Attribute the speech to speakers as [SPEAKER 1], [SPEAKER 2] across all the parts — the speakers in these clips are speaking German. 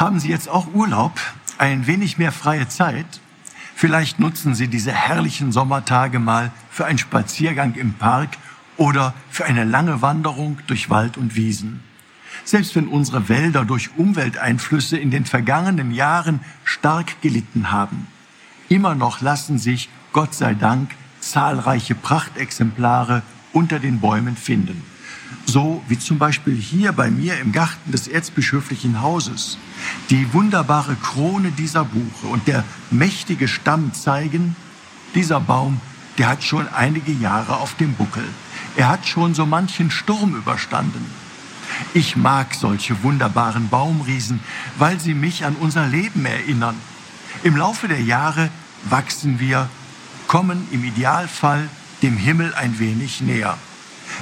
[SPEAKER 1] Haben Sie jetzt auch Urlaub, ein wenig mehr freie Zeit? Vielleicht nutzen Sie diese herrlichen Sommertage mal für einen Spaziergang im Park oder für eine lange Wanderung durch Wald und Wiesen. Selbst wenn unsere Wälder durch Umwelteinflüsse in den vergangenen Jahren stark gelitten haben, immer noch lassen sich, Gott sei Dank, zahlreiche Prachtexemplare unter den Bäumen finden. So wie zum Beispiel hier bei mir im Garten des erzbischöflichen Hauses. Die wunderbare Krone dieser Buche und der mächtige Stamm zeigen, dieser Baum, der hat schon einige Jahre auf dem Buckel. Er hat schon so manchen Sturm überstanden. Ich mag solche wunderbaren Baumriesen, weil sie mich an unser Leben erinnern. Im Laufe der Jahre wachsen wir, kommen im Idealfall dem Himmel ein wenig näher.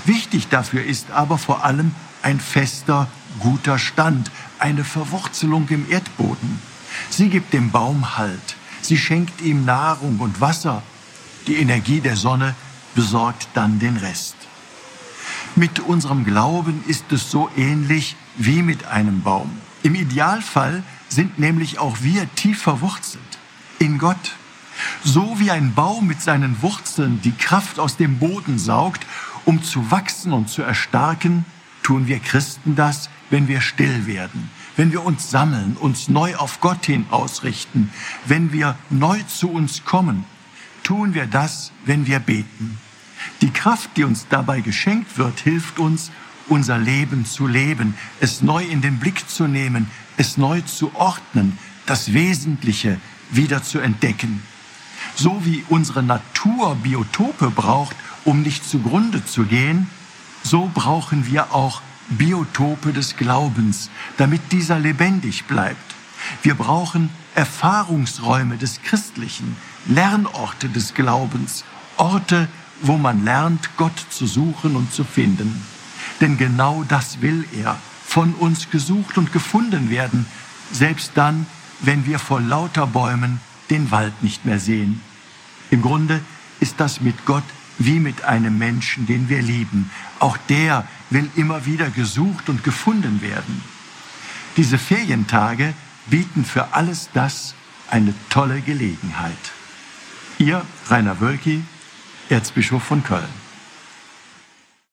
[SPEAKER 1] Wichtig dafür ist aber vor allem ein fester, guter Stand, eine Verwurzelung im Erdboden. Sie gibt dem Baum Halt, sie schenkt ihm Nahrung und Wasser. Die Energie der Sonne besorgt dann den Rest. Mit unserem Glauben ist es so ähnlich wie mit einem Baum. Im Idealfall sind nämlich auch wir tief verwurzelt in Gott. So wie ein Baum mit seinen Wurzeln die Kraft aus dem Boden saugt um zu wachsen und zu erstarken, tun wir Christen das, wenn wir still werden, wenn wir uns sammeln, uns neu auf Gott hin ausrichten, wenn wir neu zu uns kommen, tun wir das, wenn wir beten. Die Kraft, die uns dabei geschenkt wird, hilft uns, unser Leben zu leben, es neu in den Blick zu nehmen, es neu zu ordnen, das Wesentliche wieder zu entdecken. So wie unsere Natur Biotope braucht, um nicht zugrunde zu gehen, so brauchen wir auch Biotope des Glaubens, damit dieser lebendig bleibt. Wir brauchen Erfahrungsräume des Christlichen, Lernorte des Glaubens, Orte, wo man lernt, Gott zu suchen und zu finden. Denn genau das will er, von uns gesucht und gefunden werden, selbst dann, wenn wir vor lauter Bäumen den Wald nicht mehr sehen. Im Grunde ist das mit Gott wie mit einem Menschen, den wir lieben. Auch der will immer wieder gesucht und gefunden werden. Diese Ferientage bieten für alles das eine tolle Gelegenheit. Ihr Rainer Wölki, Erzbischof von Köln.